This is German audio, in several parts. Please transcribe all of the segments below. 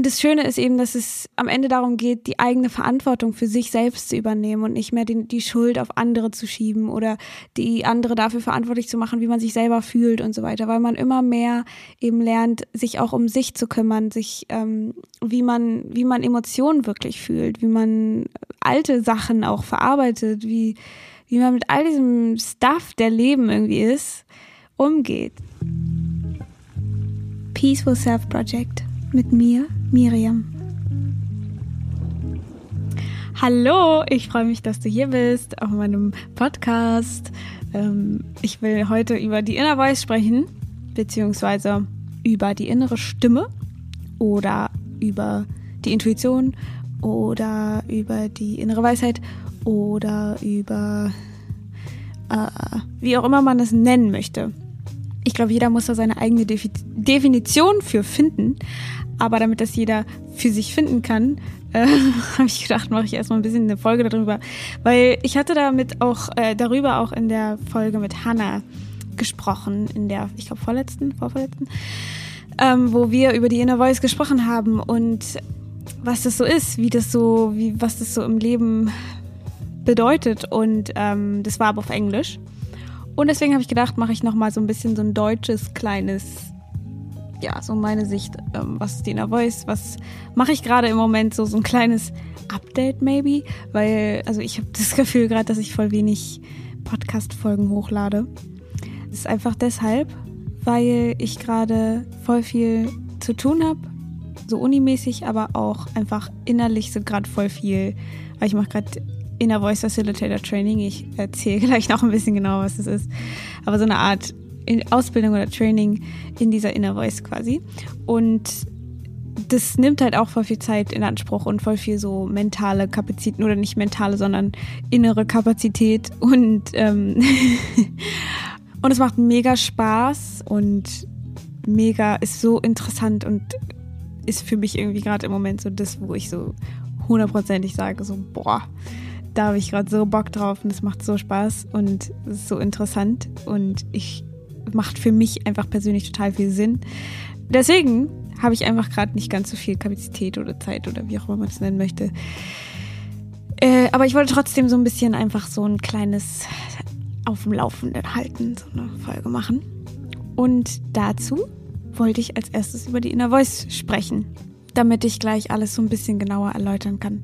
Und das Schöne ist eben, dass es am Ende darum geht, die eigene Verantwortung für sich selbst zu übernehmen und nicht mehr die, die Schuld auf andere zu schieben oder die andere dafür verantwortlich zu machen, wie man sich selber fühlt und so weiter, weil man immer mehr eben lernt, sich auch um sich zu kümmern, sich, ähm, wie man, wie man Emotionen wirklich fühlt, wie man alte Sachen auch verarbeitet, wie, wie man mit all diesem Stuff, der Leben irgendwie ist, umgeht. Peaceful Self Project mit mir, Miriam. Hallo, ich freue mich, dass du hier bist auf meinem Podcast. Ähm, ich will heute über die Inner Voice sprechen, beziehungsweise über die innere Stimme oder über die Intuition oder über die innere Weisheit oder über äh, wie auch immer man es nennen möchte. Ich glaube, jeder muss da seine eigene Definition für finden. Aber damit das jeder für sich finden kann, äh, habe ich gedacht, mache ich erstmal ein bisschen eine Folge darüber. Weil ich hatte damit auch, äh, darüber auch in der Folge mit Hannah gesprochen, in der, ich glaube, vorletzten, vorvorletzten, ähm, wo wir über die Inner Voice gesprochen haben und was das so ist, wie das so, wie, was das so im Leben bedeutet. Und ähm, das war aber auf Englisch. Und deswegen habe ich gedacht, mache ich nochmal so ein bisschen so ein deutsches kleines, ja, so meine Sicht, ähm, was ist Inner Voice, was mache ich gerade im Moment, so, so ein kleines Update maybe, weil, also ich habe das Gefühl gerade, dass ich voll wenig Podcast-Folgen hochlade. Das ist einfach deshalb, weil ich gerade voll viel zu tun habe, so unimäßig, aber auch einfach innerlich so gerade voll viel, weil ich mache gerade Inner Voice Facilitator Training. Ich erzähle gleich noch ein bisschen genau, was das ist. Aber so eine Art Ausbildung oder Training in dieser Inner Voice quasi. Und das nimmt halt auch voll viel Zeit in Anspruch und voll viel so mentale Kapazitäten oder nicht mentale, sondern innere Kapazität und ähm und es macht mega Spaß und mega ist so interessant und ist für mich irgendwie gerade im Moment so das, wo ich so hundertprozentig sage, so boah, da habe ich gerade so Bock drauf und es macht so Spaß und es ist so interessant und ich macht für mich einfach persönlich total viel Sinn. Deswegen habe ich einfach gerade nicht ganz so viel Kapazität oder Zeit oder wie auch immer man es nennen möchte. Äh, aber ich wollte trotzdem so ein bisschen einfach so ein kleines auf dem Laufenden halten, so eine Folge machen. Und dazu wollte ich als erstes über die Inner Voice sprechen, damit ich gleich alles so ein bisschen genauer erläutern kann.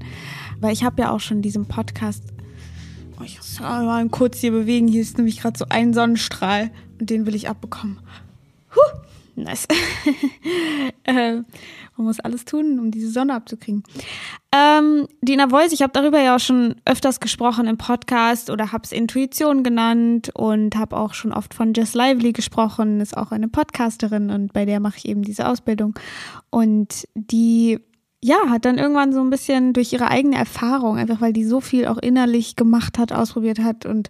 Weil ich habe ja auch schon diesen Podcast. Oh, ich muss mal kurz hier bewegen. Hier ist nämlich gerade so ein Sonnenstrahl den will ich abbekommen. Huh, nice. äh, man muss alles tun, um diese Sonne abzukriegen. Ähm, die Voice, ich habe darüber ja auch schon öfters gesprochen im Podcast oder habe es Intuition genannt und habe auch schon oft von Jess Lively gesprochen, ist auch eine Podcasterin und bei der mache ich eben diese Ausbildung. Und die ja, hat dann irgendwann so ein bisschen durch ihre eigene Erfahrung, einfach weil die so viel auch innerlich gemacht hat, ausprobiert hat und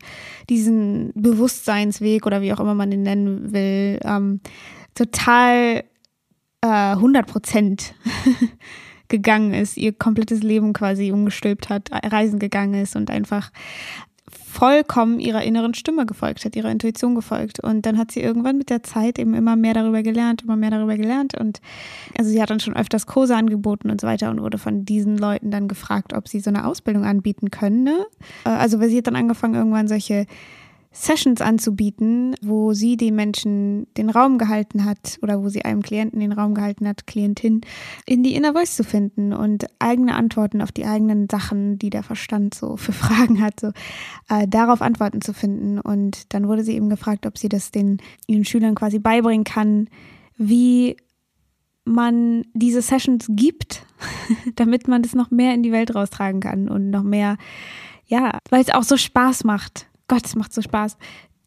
diesen Bewusstseinsweg oder wie auch immer man den nennen will, ähm, total äh, 100 Prozent gegangen ist, ihr komplettes Leben quasi umgestülpt hat, reisen gegangen ist und einfach vollkommen ihrer inneren Stimme gefolgt hat, ihrer Intuition gefolgt. Und dann hat sie irgendwann mit der Zeit eben immer mehr darüber gelernt, immer mehr darüber gelernt. Und also sie hat dann schon öfters Kurse angeboten und so weiter und wurde von diesen Leuten dann gefragt, ob sie so eine Ausbildung anbieten können. Ne? Äh, also sie hat dann angefangen, irgendwann solche Sessions anzubieten, wo sie den Menschen den Raum gehalten hat oder wo sie einem Klienten den Raum gehalten hat, Klientin, in die Inner Voice zu finden und eigene Antworten auf die eigenen Sachen, die der Verstand so für Fragen hat, so äh, darauf Antworten zu finden. Und dann wurde sie eben gefragt, ob sie das den ihren Schülern quasi beibringen kann, wie man diese Sessions gibt, damit man das noch mehr in die Welt raustragen kann und noch mehr, ja, weil es auch so Spaß macht Gott, es macht so Spaß,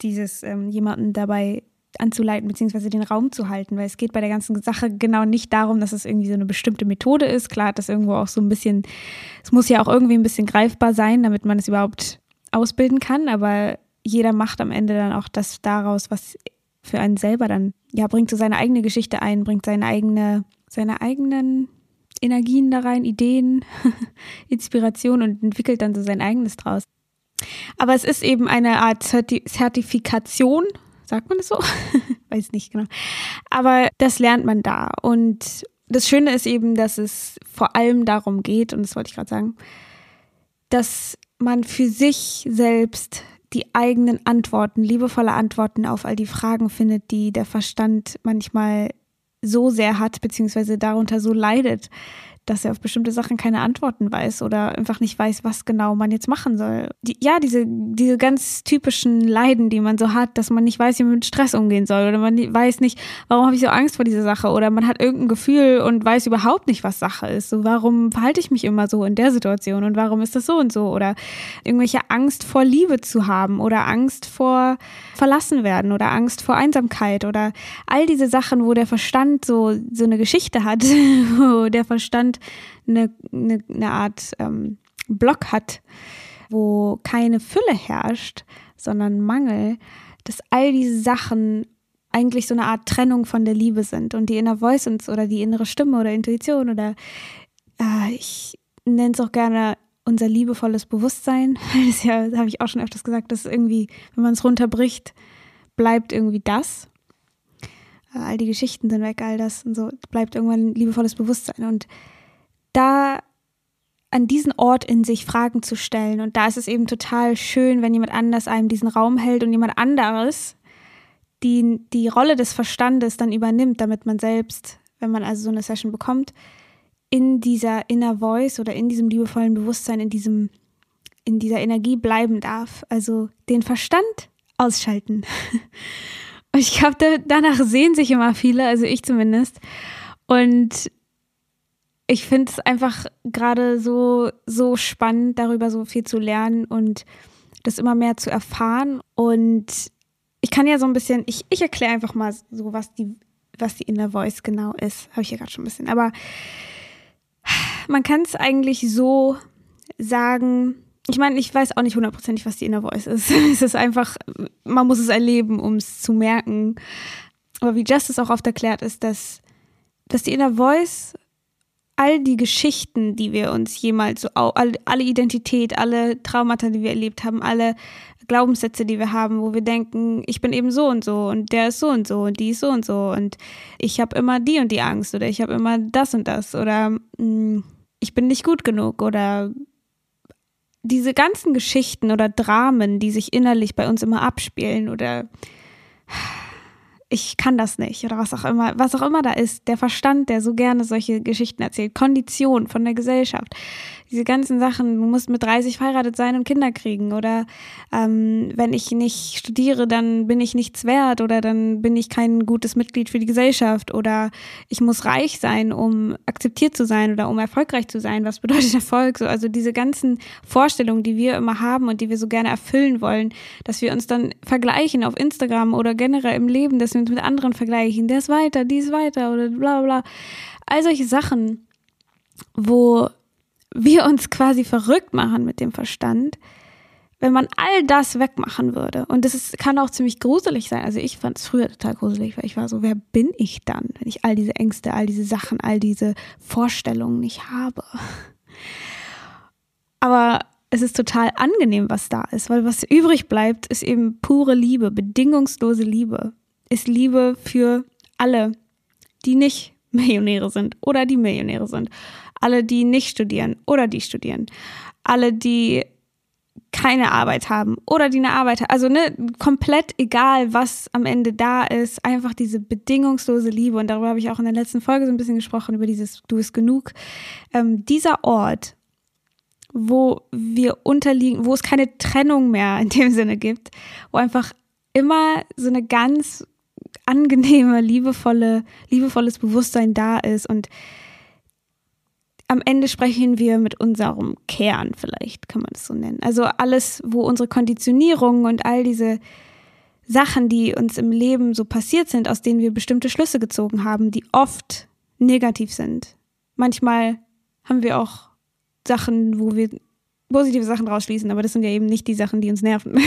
dieses ähm, jemanden dabei anzuleiten, beziehungsweise den Raum zu halten, weil es geht bei der ganzen Sache genau nicht darum, dass es irgendwie so eine bestimmte Methode ist. Klar das irgendwo auch so ein bisschen, es muss ja auch irgendwie ein bisschen greifbar sein, damit man es überhaupt ausbilden kann, aber jeder macht am Ende dann auch das daraus, was für einen selber dann, ja, bringt so seine eigene Geschichte ein, bringt seine eigene, seine eigenen Energien da rein, Ideen, Inspiration und entwickelt dann so sein eigenes draus. Aber es ist eben eine Art Zertifikation, sagt man das so? Weiß nicht genau. Aber das lernt man da. Und das Schöne ist eben, dass es vor allem darum geht, und das wollte ich gerade sagen, dass man für sich selbst die eigenen Antworten, liebevolle Antworten auf all die Fragen findet, die der Verstand manchmal so sehr hat, beziehungsweise darunter so leidet, dass er auf bestimmte Sachen keine Antworten weiß oder einfach nicht weiß, was genau man jetzt machen soll. Die, ja, diese, diese ganz typischen Leiden, die man so hat, dass man nicht weiß, wie man mit Stress umgehen soll oder man weiß nicht, warum habe ich so Angst vor dieser Sache oder man hat irgendein Gefühl und weiß überhaupt nicht, was Sache ist. So, warum verhalte ich mich immer so in der Situation und warum ist das so und so oder irgendwelche Angst vor Liebe zu haben oder Angst vor verlassen werden oder Angst vor Einsamkeit oder all diese Sachen, wo der Verstand so, so eine Geschichte hat, wo der Verstand eine, eine, eine Art ähm, Block hat, wo keine Fülle herrscht, sondern Mangel, dass all diese Sachen eigentlich so eine Art Trennung von der Liebe sind und die Inner Voice oder die innere Stimme oder Intuition oder äh, ich nenne es auch gerne unser liebevolles Bewusstsein. Das ja, habe ich auch schon öfters gesagt, dass irgendwie, wenn man es runterbricht, bleibt irgendwie das. Äh, all die Geschichten sind weg, all das und so, bleibt irgendwann liebevolles Bewusstsein. Und da an diesen Ort in sich Fragen zu stellen. Und da ist es eben total schön, wenn jemand anders einem diesen Raum hält und jemand anderes die, die Rolle des Verstandes dann übernimmt, damit man selbst, wenn man also so eine Session bekommt, in dieser Inner Voice oder in diesem liebevollen Bewusstsein, in diesem, in dieser Energie bleiben darf. Also den Verstand ausschalten. Und ich glaube, da, danach sehen sich immer viele, also ich zumindest. Und ich finde es einfach gerade so, so spannend, darüber so viel zu lernen und das immer mehr zu erfahren. Und ich kann ja so ein bisschen, ich, ich erkläre einfach mal so, was die, was die Inner Voice genau ist. Habe ich ja gerade schon ein bisschen. Aber man kann es eigentlich so sagen. Ich meine, ich weiß auch nicht hundertprozentig, was die Inner Voice ist. es ist einfach, man muss es erleben, um es zu merken. Aber wie Justice auch oft erklärt, ist, dass, dass die Inner Voice all die Geschichten, die wir uns jemals so, alle Identität, alle Traumata, die wir erlebt haben, alle Glaubenssätze, die wir haben, wo wir denken, ich bin eben so und so und der ist so und so und die ist so und so und ich habe immer die und die Angst oder ich habe immer das und das oder mh, hm, ich bin nicht gut genug oder diese ganzen Geschichten oder Dramen, die sich innerlich bei uns immer abspielen oder ich kann das nicht oder was auch immer, was auch immer da ist, der Verstand, der so gerne solche Geschichten erzählt, Kondition von der Gesellschaft, diese ganzen Sachen, du musst mit 30 verheiratet sein und Kinder kriegen oder ähm, wenn ich nicht studiere, dann bin ich nichts wert oder dann bin ich kein gutes Mitglied für die Gesellschaft oder ich muss reich sein, um akzeptiert zu sein oder um erfolgreich zu sein. Was bedeutet Erfolg? So, also diese ganzen Vorstellungen, die wir immer haben und die wir so gerne erfüllen wollen, dass wir uns dann vergleichen auf Instagram oder generell im Leben, dass wir uns mit anderen vergleichen. Der ist weiter, die ist weiter oder bla bla. All solche Sachen, wo wir uns quasi verrückt machen mit dem Verstand, wenn man all das wegmachen würde. Und das ist, kann auch ziemlich gruselig sein. Also ich fand es früher total gruselig, weil ich war so, wer bin ich dann, wenn ich all diese Ängste, all diese Sachen, all diese Vorstellungen nicht habe? Aber es ist total angenehm, was da ist, weil was übrig bleibt, ist eben pure Liebe, bedingungslose Liebe. Ist Liebe für alle, die nicht Millionäre sind oder die Millionäre sind alle, die nicht studieren oder die studieren, alle, die keine Arbeit haben oder die eine Arbeit haben. Also ne, komplett egal, was am Ende da ist, einfach diese bedingungslose Liebe. Und darüber habe ich auch in der letzten Folge so ein bisschen gesprochen, über dieses Du bist genug. Ähm, dieser Ort, wo wir unterliegen, wo es keine Trennung mehr in dem Sinne gibt, wo einfach immer so eine ganz angenehme, liebevolle, liebevolles Bewusstsein da ist und am Ende sprechen wir mit unserem Kern, vielleicht kann man es so nennen. Also alles, wo unsere Konditionierung und all diese Sachen, die uns im Leben so passiert sind, aus denen wir bestimmte Schlüsse gezogen haben, die oft negativ sind. Manchmal haben wir auch Sachen, wo wir positive Sachen rausschließen, aber das sind ja eben nicht die Sachen, die uns nerven,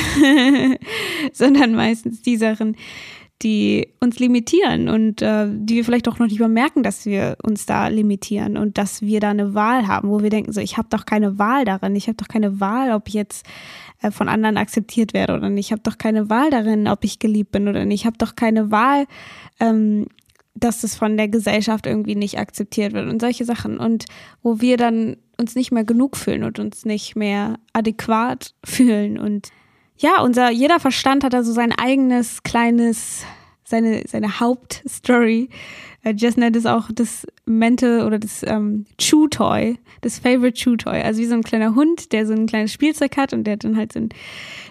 sondern meistens die Sachen, die uns limitieren und äh, die wir vielleicht auch noch nicht mal merken, dass wir uns da limitieren und dass wir da eine Wahl haben, wo wir denken, so ich habe doch keine Wahl darin, ich habe doch keine Wahl, ob ich jetzt äh, von anderen akzeptiert werde oder nicht, ich habe doch keine Wahl darin, ob ich geliebt bin oder nicht, ich habe doch keine Wahl, ähm, dass das von der Gesellschaft irgendwie nicht akzeptiert wird und solche Sachen. Und wo wir dann uns nicht mehr genug fühlen und uns nicht mehr adäquat fühlen. Und ja, unser, jeder Verstand hat da so sein eigenes kleines, seine, seine Hauptstory. Äh, Jess nennt es auch das Mental oder das ähm, Chew-Toy, das Favorite Chew-Toy. Also wie so ein kleiner Hund, der so ein kleines Spielzeug hat und der hat dann halt so ein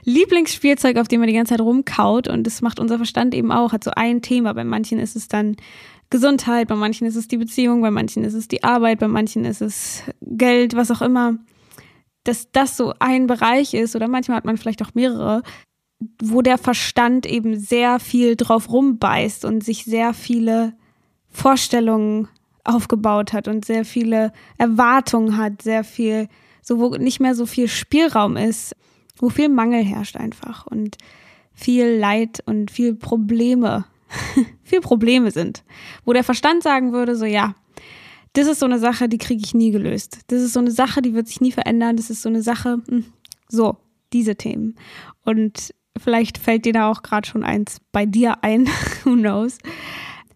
Lieblingsspielzeug, auf dem er die ganze Zeit rumkaut. Und das macht unser Verstand eben auch, hat so ein Thema. Bei manchen ist es dann Gesundheit, bei manchen ist es die Beziehung, bei manchen ist es die Arbeit, bei manchen ist es Geld, was auch immer. Dass das so ein Bereich ist oder manchmal hat man vielleicht auch mehrere, wo der Verstand eben sehr viel drauf rumbeißt und sich sehr viele Vorstellungen aufgebaut hat und sehr viele Erwartungen hat, sehr viel, so wo nicht mehr so viel Spielraum ist, wo viel Mangel herrscht einfach und viel Leid und viel Probleme, viel Probleme sind, wo der Verstand sagen würde, so ja, das ist so eine Sache, die kriege ich nie gelöst. Das ist so eine Sache, die wird sich nie verändern. Das ist so eine Sache, hm, so, diese Themen. Und vielleicht fällt dir da auch gerade schon eins bei dir ein, who knows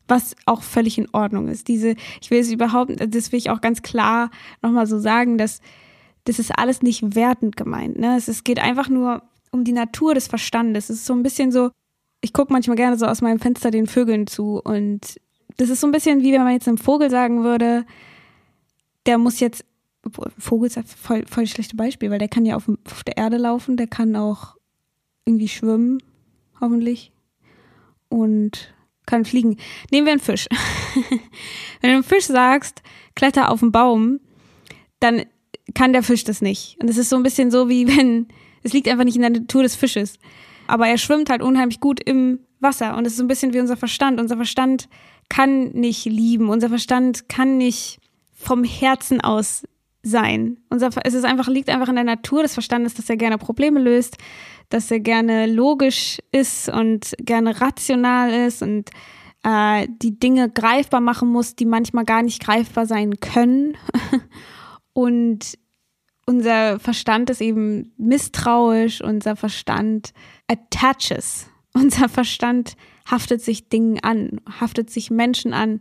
was auch völlig in Ordnung ist. Diese, ich will es überhaupt, das will ich auch ganz klar nochmal so sagen, dass das ist alles nicht wertend gemeint. Ne? Es, es geht einfach nur um die Natur des Verstandes. Es ist so ein bisschen so, ich gucke manchmal gerne so aus meinem Fenster den Vögeln zu und das ist so ein bisschen wie wenn man jetzt einem Vogel sagen würde, der muss jetzt, Vogel ist ja voll, voll schlechte Beispiel, weil der kann ja auf, auf der Erde laufen, der kann auch irgendwie schwimmen, hoffentlich. Und kann fliegen. Nehmen wir einen Fisch. Wenn du einem Fisch sagst, kletter auf den Baum, dann kann der Fisch das nicht. Und es ist so ein bisschen so wie wenn, es liegt einfach nicht in der Natur des Fisches. Aber er schwimmt halt unheimlich gut im Wasser. Und es ist so ein bisschen wie unser Verstand. Unser Verstand kann nicht lieben. Unser Verstand kann nicht vom Herzen aus sein. Unser, es ist einfach, liegt einfach in der Natur des Verstandes, dass er gerne Probleme löst, dass er gerne logisch ist und gerne rational ist und äh, die Dinge greifbar machen muss, die manchmal gar nicht greifbar sein können. und unser Verstand ist eben misstrauisch, unser Verstand attaches, unser Verstand haftet sich Dingen an, haftet sich Menschen an,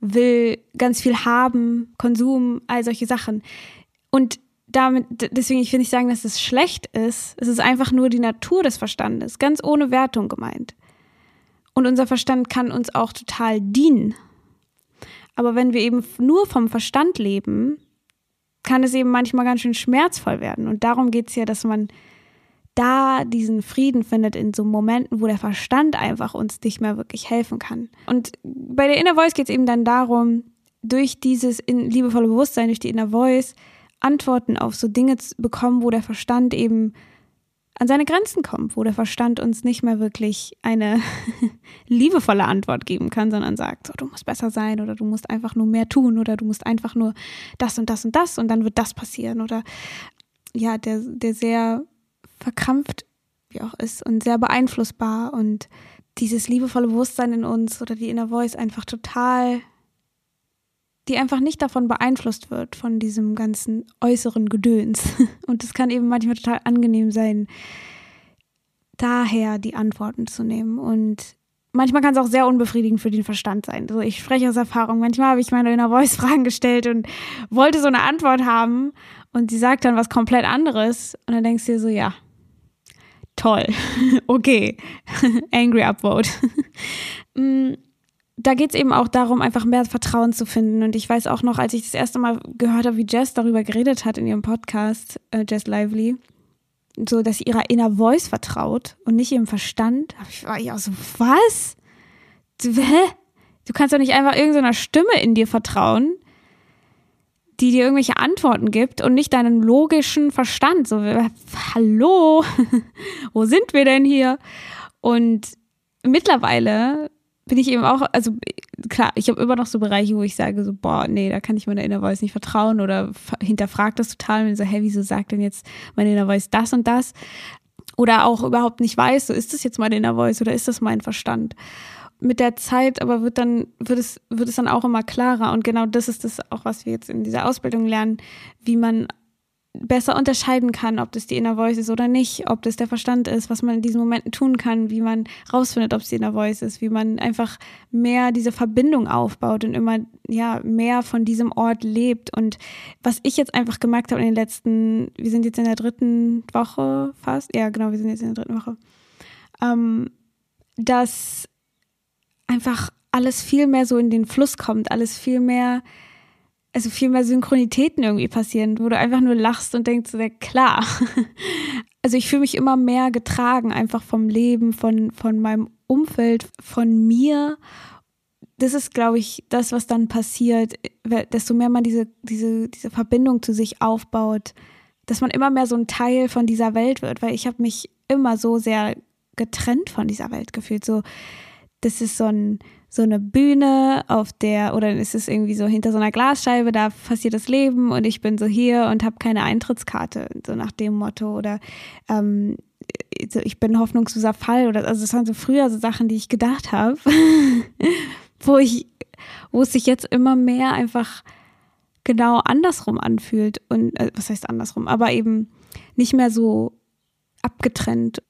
will ganz viel haben, Konsum, all solche Sachen. Und damit, deswegen ich will nicht sagen, dass es schlecht ist. Es ist einfach nur die Natur des Verstandes, ganz ohne Wertung gemeint. Und unser Verstand kann uns auch total dienen. Aber wenn wir eben nur vom Verstand leben, kann es eben manchmal ganz schön schmerzvoll werden. Und darum geht es ja, dass man da diesen Frieden findet in so Momenten, wo der Verstand einfach uns nicht mehr wirklich helfen kann. Und bei der Inner Voice geht es eben dann darum, durch dieses liebevolle Bewusstsein, durch die Inner Voice, Antworten auf so Dinge zu bekommen, wo der Verstand eben an seine Grenzen kommt, wo der Verstand uns nicht mehr wirklich eine liebevolle Antwort geben kann, sondern sagt, so, du musst besser sein oder du musst einfach nur mehr tun oder du musst einfach nur das und das und das und dann wird das passieren oder ja, der, der sehr verkrampft wie auch ist und sehr beeinflussbar und dieses liebevolle Bewusstsein in uns oder die Inner Voice einfach total die einfach nicht davon beeinflusst wird, von diesem ganzen äußeren Gedöns. Und es kann eben manchmal total angenehm sein, daher die Antworten zu nehmen. Und manchmal kann es auch sehr unbefriedigend für den Verstand sein. Also ich spreche aus Erfahrung. Manchmal habe ich meiner Inner Voice Fragen gestellt und wollte so eine Antwort haben und sie sagt dann was komplett anderes. Und dann denkst du dir so, ja, toll, okay, angry upvote. Mm, da geht es eben auch darum, einfach mehr Vertrauen zu finden. Und ich weiß auch noch, als ich das erste Mal gehört habe, wie Jess darüber geredet hat in ihrem Podcast, äh, Jess Lively, so, dass sie ihrer Inner Voice vertraut und nicht ihrem Verstand, ich war ich auch so, was? Du, hä? Du kannst doch nicht einfach irgendeiner Stimme in dir vertrauen, die dir irgendwelche Antworten gibt und nicht deinen logischen Verstand. So, hallo, wo sind wir denn hier? Und mittlerweile bin ich eben auch, also klar, ich habe immer noch so Bereiche, wo ich sage so, boah, nee, da kann ich meiner Inner Voice nicht vertrauen oder hinterfragt das total und so, hey, wieso sagt denn jetzt meine Inner Voice das und das? Oder auch überhaupt nicht weiß, so ist das jetzt meine Inner Voice oder ist das mein Verstand? Mit der Zeit aber wird dann, wird es, wird es dann auch immer klarer und genau das ist das auch, was wir jetzt in dieser Ausbildung lernen, wie man besser unterscheiden kann, ob das die Inner Voice ist oder nicht, ob das der Verstand ist, was man in diesen Momenten tun kann, wie man rausfindet, ob es die Inner Voice ist, wie man einfach mehr diese Verbindung aufbaut und immer ja mehr von diesem Ort lebt. Und was ich jetzt einfach gemerkt habe in den letzten, wir sind jetzt in der dritten Woche fast, ja genau, wir sind jetzt in der dritten Woche, ähm, dass einfach alles viel mehr so in den Fluss kommt, alles viel mehr also viel mehr Synchronitäten irgendwie passieren, wo du einfach nur lachst und denkst, ja klar. Also ich fühle mich immer mehr getragen, einfach vom Leben, von, von meinem Umfeld, von mir. Das ist, glaube ich, das, was dann passiert, desto mehr man diese, diese, diese Verbindung zu sich aufbaut, dass man immer mehr so ein Teil von dieser Welt wird, weil ich habe mich immer so sehr getrennt von dieser Welt gefühlt. So, das ist so ein, so eine Bühne, auf der, oder ist es irgendwie so hinter so einer Glasscheibe, da passiert das Leben und ich bin so hier und habe keine Eintrittskarte, so nach dem Motto. Oder ähm, ich bin ein hoffnungsloser Fall. Oder also das waren so früher so Sachen, die ich gedacht habe, wo ich, wo es sich jetzt immer mehr einfach genau andersrum anfühlt. Und äh, was heißt andersrum? Aber eben nicht mehr so abgetrennt.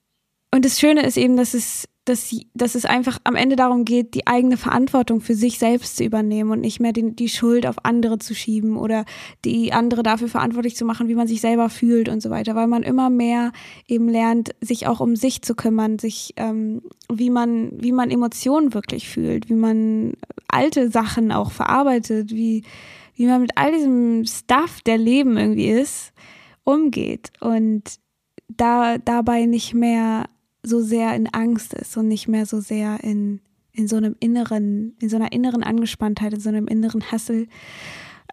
Und das Schöne ist eben, dass es dass, dass es einfach am Ende darum geht, die eigene Verantwortung für sich selbst zu übernehmen und nicht mehr den, die Schuld auf andere zu schieben oder die andere dafür verantwortlich zu machen, wie man sich selber fühlt und so weiter, weil man immer mehr eben lernt, sich auch um sich zu kümmern, sich ähm, wie man wie man Emotionen wirklich fühlt, wie man alte Sachen auch verarbeitet, wie wie man mit all diesem Stuff, der Leben irgendwie ist, umgeht und da dabei nicht mehr so sehr in Angst ist und nicht mehr so sehr in, in so einem inneren, in so einer inneren Angespanntheit, in so einem inneren Hassel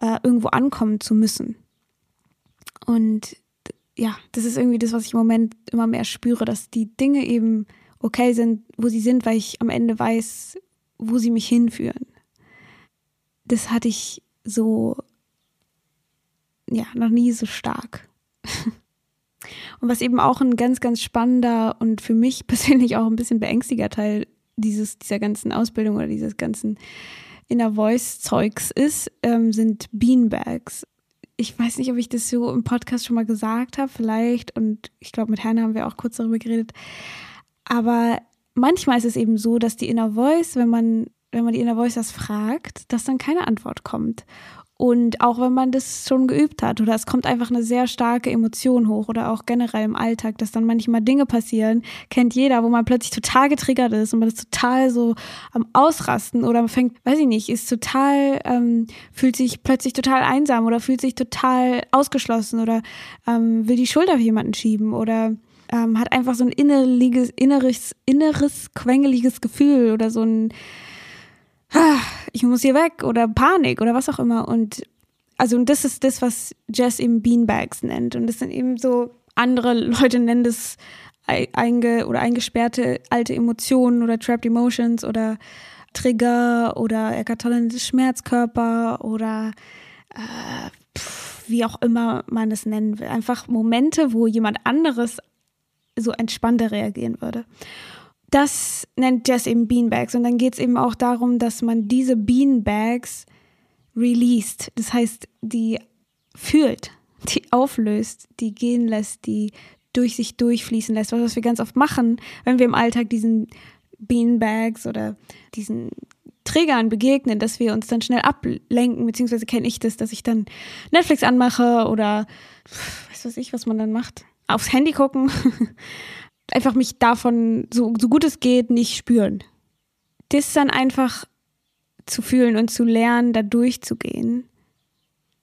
äh, irgendwo ankommen zu müssen. Und ja, das ist irgendwie das, was ich im Moment immer mehr spüre, dass die Dinge eben okay sind, wo sie sind, weil ich am Ende weiß, wo sie mich hinführen. Das hatte ich so, ja, noch nie so stark. Und was eben auch ein ganz, ganz spannender und für mich persönlich auch ein bisschen beängstiger Teil dieses, dieser ganzen Ausbildung oder dieses ganzen Inner Voice Zeugs ist, ähm, sind Beanbags. Ich weiß nicht, ob ich das so im Podcast schon mal gesagt habe, vielleicht. Und ich glaube, mit Hannah haben wir auch kurz darüber geredet. Aber manchmal ist es eben so, dass die Inner Voice, wenn man, wenn man die Inner Voice das fragt, dass dann keine Antwort kommt. Und auch wenn man das schon geübt hat oder es kommt einfach eine sehr starke Emotion hoch oder auch generell im Alltag, dass dann manchmal Dinge passieren, kennt jeder, wo man plötzlich total getriggert ist und man ist total so am Ausrasten oder man fängt, weiß ich nicht, ist total, ähm, fühlt sich plötzlich total einsam oder fühlt sich total ausgeschlossen oder ähm, will die Schuld auf jemanden schieben oder ähm, hat einfach so ein innerliches, inneres, inneres, quengeliges Gefühl oder so ein ich muss hier weg oder Panik oder was auch immer. Und also und das ist das, was Jess eben Beanbags nennt. Und das sind eben so, andere Leute nennen das einge oder eingesperrte alte Emotionen oder trapped emotions oder Trigger oder Eckhart Tolle Schmerzkörper oder äh, pf, wie auch immer man es nennen will. Einfach Momente, wo jemand anderes so entspannter reagieren würde das nennt Jess eben Beanbags. Und dann geht es eben auch darum, dass man diese Beanbags released. Das heißt, die fühlt, die auflöst, die gehen lässt, die durch sich durchfließen lässt. Was wir ganz oft machen, wenn wir im Alltag diesen Beanbags oder diesen Trägern begegnen, dass wir uns dann schnell ablenken, beziehungsweise kenne ich das, dass ich dann Netflix anmache oder weiß was ich, was man dann macht, aufs Handy gucken einfach mich davon, so, so gut es geht, nicht spüren. Das dann einfach zu fühlen und zu lernen, da durchzugehen.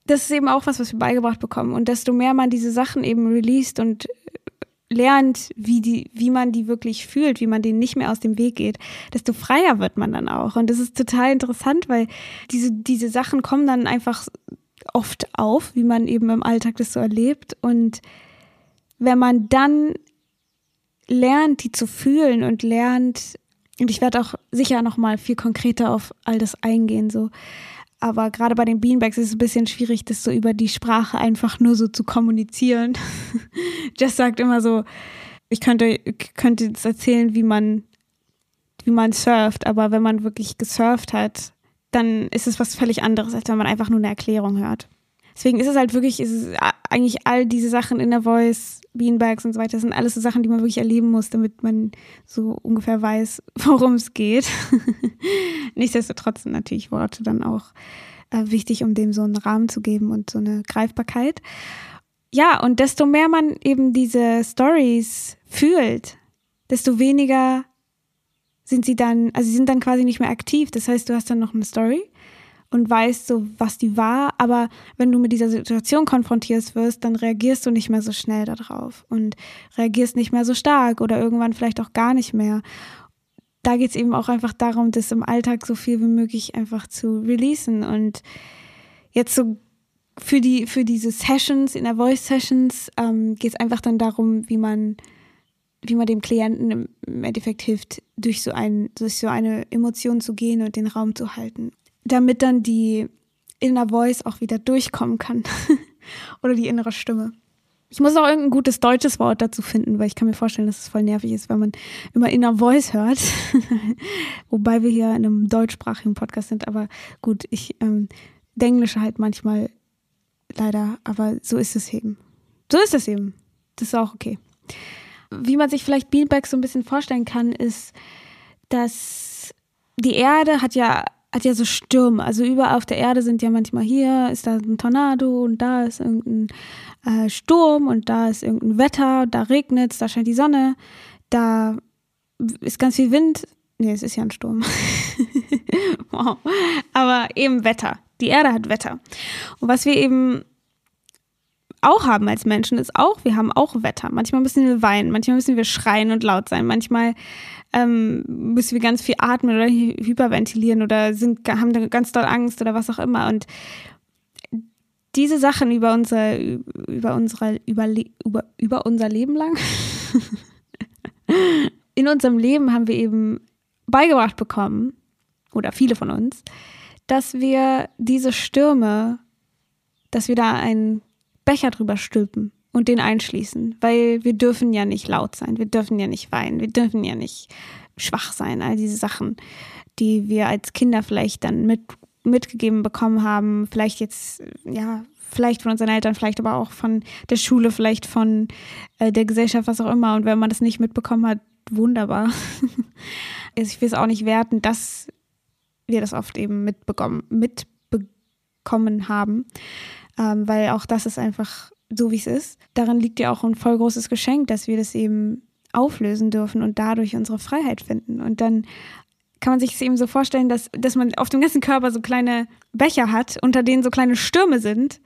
Das ist eben auch was, was wir beigebracht bekommen. Und desto mehr man diese Sachen eben released und lernt, wie, die, wie man die wirklich fühlt, wie man denen nicht mehr aus dem Weg geht, desto freier wird man dann auch. Und das ist total interessant, weil diese, diese Sachen kommen dann einfach oft auf, wie man eben im Alltag das so erlebt. Und wenn man dann lernt, die zu fühlen und lernt, und ich werde auch sicher nochmal viel konkreter auf all das eingehen, so. Aber gerade bei den Beanbags ist es ein bisschen schwierig, das so über die Sprache einfach nur so zu kommunizieren. Jess sagt immer so, ich könnte, könnte jetzt erzählen, wie man, wie man surft, aber wenn man wirklich gesurft hat, dann ist es was völlig anderes, als wenn man einfach nur eine Erklärung hört. Deswegen ist es halt wirklich, ist es eigentlich all diese Sachen in der Voice, Beanbags und so weiter, sind alles so Sachen, die man wirklich erleben muss, damit man so ungefähr weiß, worum es geht. Nichtsdestotrotz sind natürlich Worte dann auch äh, wichtig, um dem so einen Rahmen zu geben und so eine Greifbarkeit. Ja, und desto mehr man eben diese Stories fühlt, desto weniger sind sie dann, also sie sind dann quasi nicht mehr aktiv. Das heißt, du hast dann noch eine Story und weißt so, was die war, aber wenn du mit dieser Situation konfrontiert wirst, dann reagierst du nicht mehr so schnell darauf und reagierst nicht mehr so stark oder irgendwann vielleicht auch gar nicht mehr. Da geht es eben auch einfach darum, das im Alltag so viel wie möglich einfach zu releasen und jetzt so für die für diese Sessions in der Voice Sessions ähm, geht es einfach dann darum, wie man wie man dem Klienten im Endeffekt hilft, durch so, ein, durch so eine Emotion zu gehen und den Raum zu halten. Damit dann die Inner Voice auch wieder durchkommen kann. Oder die innere Stimme. Ich muss auch irgendein gutes deutsches Wort dazu finden, weil ich kann mir vorstellen, dass es voll nervig ist, wenn man immer Inner Voice hört. Wobei wir hier in einem deutschsprachigen Podcast sind. Aber gut, ich ähm, Englische halt manchmal leider, aber so ist es eben. So ist es eben. Das ist auch okay wie man sich vielleicht Beanbags so ein bisschen vorstellen kann, ist, dass die Erde hat ja hat ja so Stürme. Also überall auf der Erde sind ja manchmal hier ist da ein Tornado und da ist irgendein äh, Sturm und da ist irgendein Wetter, da regnet es, da scheint die Sonne, da ist ganz viel Wind. Nee, es ist ja ein Sturm. wow. Aber eben Wetter. Die Erde hat Wetter. Und was wir eben auch haben als Menschen, ist auch, wir haben auch Wetter. Manchmal müssen wir weinen, manchmal müssen wir schreien und laut sein, manchmal ähm, müssen wir ganz viel atmen oder hyperventilieren oder sind, haben dann ganz doll Angst oder was auch immer. Und diese Sachen über unser, über unsere, über, über, über unser Leben lang, in unserem Leben haben wir eben beigebracht bekommen, oder viele von uns, dass wir diese Stürme, dass wir da ein Becher drüber stülpen und den einschließen, weil wir dürfen ja nicht laut sein, wir dürfen ja nicht weinen, wir dürfen ja nicht schwach sein, all diese Sachen, die wir als Kinder vielleicht dann mit, mitgegeben bekommen haben, vielleicht jetzt, ja, vielleicht von unseren Eltern, vielleicht aber auch von der Schule, vielleicht von äh, der Gesellschaft, was auch immer. Und wenn man das nicht mitbekommen hat, wunderbar. Also ich will es auch nicht werten, dass wir das oft eben mitbekommen, mitbekommen haben ähm, weil auch das ist einfach so, wie es ist. Darin liegt ja auch ein voll großes Geschenk, dass wir das eben auflösen dürfen und dadurch unsere Freiheit finden. Und dann kann man sich es eben so vorstellen, dass, dass man auf dem ganzen Körper so kleine Becher hat, unter denen so kleine Stürme sind.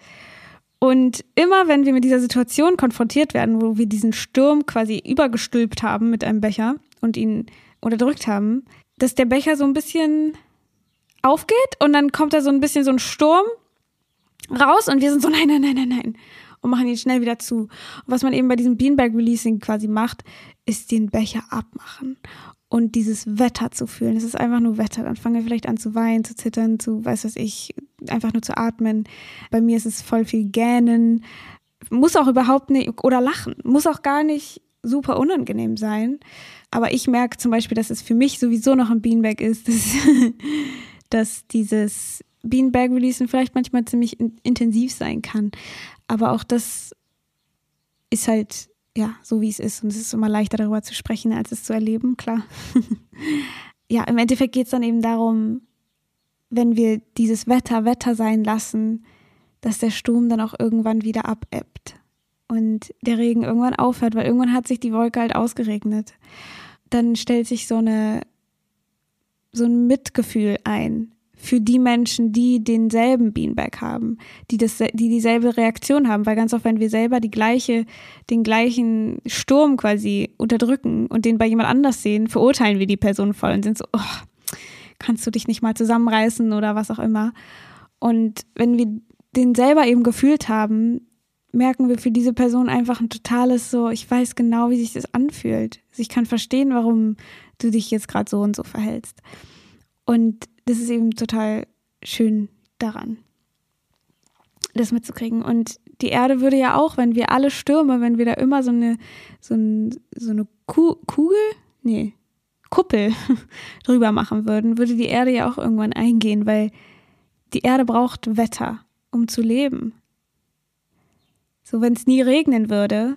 Und immer, wenn wir mit dieser Situation konfrontiert werden, wo wir diesen Sturm quasi übergestülpt haben mit einem Becher und ihn unterdrückt haben, dass der Becher so ein bisschen aufgeht und dann kommt da so ein bisschen so ein Sturm raus und wir sind so, nein, nein, nein, nein, nein. Und machen ihn schnell wieder zu. Und was man eben bei diesem Beanbag Releasing quasi macht, ist den Becher abmachen und dieses Wetter zu fühlen. Es ist einfach nur Wetter. Dann fangen wir vielleicht an zu weinen, zu zittern, zu, weiß was ich, einfach nur zu atmen. Bei mir ist es voll viel Gähnen. Muss auch überhaupt nicht, oder lachen. Muss auch gar nicht super unangenehm sein. Aber ich merke zum Beispiel, dass es für mich sowieso noch ein Beanbag ist, dass, dieses Beanbag Releasen vielleicht manchmal ziemlich in, intensiv sein kann. Aber auch das ist halt, ja, so wie es ist. Und es ist immer leichter darüber zu sprechen, als es zu erleben, klar. ja, im Endeffekt geht es dann eben darum, wenn wir dieses Wetter Wetter sein lassen, dass der Sturm dann auch irgendwann wieder abebbt und der Regen irgendwann aufhört, weil irgendwann hat sich die Wolke halt ausgeregnet. Dann stellt sich so eine so ein Mitgefühl ein für die Menschen, die denselben Beanbag haben, die, das, die dieselbe Reaktion haben, weil ganz oft, wenn wir selber die gleiche, den gleichen Sturm quasi unterdrücken und den bei jemand anders sehen, verurteilen wir die Person voll und sind so, oh, kannst du dich nicht mal zusammenreißen oder was auch immer. Und wenn wir den selber eben gefühlt haben, merken wir für diese Person einfach ein totales so, ich weiß genau, wie sich das anfühlt. Also ich kann verstehen, warum du dich jetzt gerade so und so verhältst. Und das ist eben total schön daran, das mitzukriegen. Und die Erde würde ja auch, wenn wir alle Stürme, wenn wir da immer so eine, so, ein, so eine Ku Kugel, nee, Kuppel drüber machen würden, würde die Erde ja auch irgendwann eingehen, weil die Erde braucht Wetter, um zu leben. So, wenn es nie regnen würde,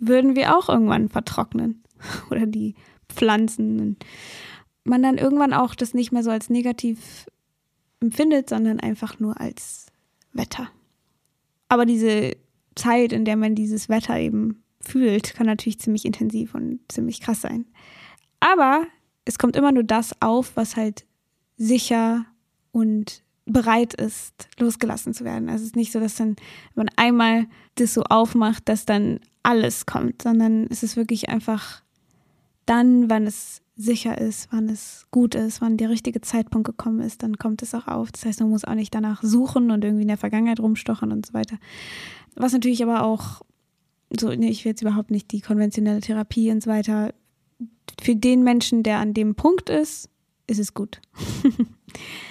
würden wir auch irgendwann vertrocknen. Oder die Pflanzen. Und man dann irgendwann auch das nicht mehr so als negativ empfindet, sondern einfach nur als Wetter. Aber diese Zeit, in der man dieses Wetter eben fühlt, kann natürlich ziemlich intensiv und ziemlich krass sein. Aber es kommt immer nur das auf, was halt sicher und bereit ist, losgelassen zu werden. Also es ist nicht so, dass dann, wenn man einmal das so aufmacht, dass dann alles kommt, sondern es ist wirklich einfach dann, wann es sicher ist, wann es gut ist, wann der richtige Zeitpunkt gekommen ist, dann kommt es auch auf. Das heißt, man muss auch nicht danach suchen und irgendwie in der Vergangenheit rumstochern und so weiter. Was natürlich aber auch so, ich will jetzt überhaupt nicht die konventionelle Therapie und so weiter. Für den Menschen, der an dem Punkt ist, ist es gut.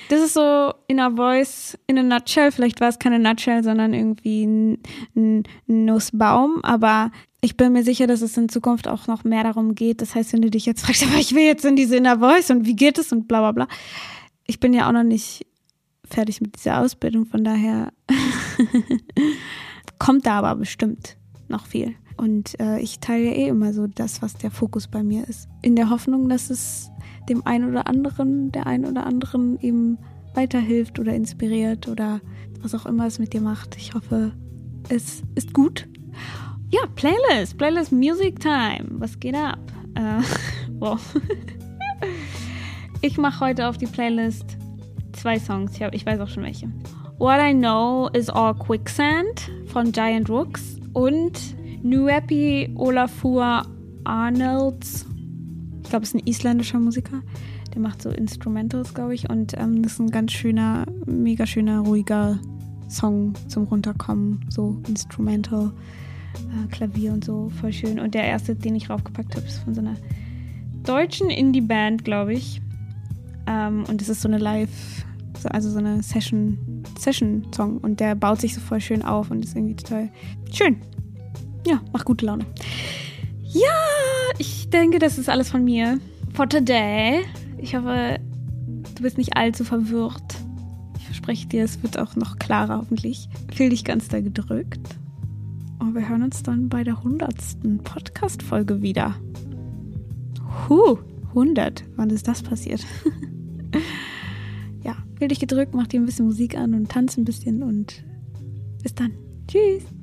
das ist so Inner Voice in a nutshell. Vielleicht war es keine Nutshell, sondern irgendwie ein, ein Nussbaum. Aber ich bin mir sicher, dass es in Zukunft auch noch mehr darum geht. Das heißt, wenn du dich jetzt fragst, aber ich will jetzt in diese Inner Voice und wie geht es und bla bla bla. Ich bin ja auch noch nicht fertig mit dieser Ausbildung, von daher kommt da aber bestimmt noch viel. Und äh, ich teile ja eh immer so das, was der Fokus bei mir ist. In der Hoffnung, dass es dem einen oder anderen, der einen oder anderen eben weiterhilft oder inspiriert oder was auch immer es mit dir macht. Ich hoffe, es ist gut. Ja, Playlist, Playlist Music Time. Was geht ab? Äh, wow. ich mache heute auf die Playlist zwei Songs. Ich, hab, ich weiß auch schon welche. What I Know is All Quicksand von Giant Rooks und Nuepi Olafur Arnolds. Ich glaube, es ist ein isländischer Musiker. Der macht so Instrumentals, glaube ich. Und ähm, das ist ein ganz schöner, mega schöner, ruhiger Song zum Runterkommen. So Instrumental, äh, Klavier und so. Voll schön. Und der erste, den ich raufgepackt habe, ist von so einer deutschen Indie-Band, glaube ich. Ähm, und es ist so eine Live- also so eine Session, Session-Song und der baut sich so voll schön auf und ist irgendwie total schön. Ja, macht gute Laune. Ja, ich denke, das ist alles von mir for today. Ich hoffe, du bist nicht allzu verwirrt. Ich verspreche dir, es wird auch noch klarer hoffentlich. Fühl dich ganz da gedrückt. Und wir hören uns dann bei der hundertsten Podcast-Folge wieder. Huh, 100. Wann ist das passiert? ja, fühl dich gedrückt, mach dir ein bisschen Musik an und tanz ein bisschen und bis dann. Tschüss.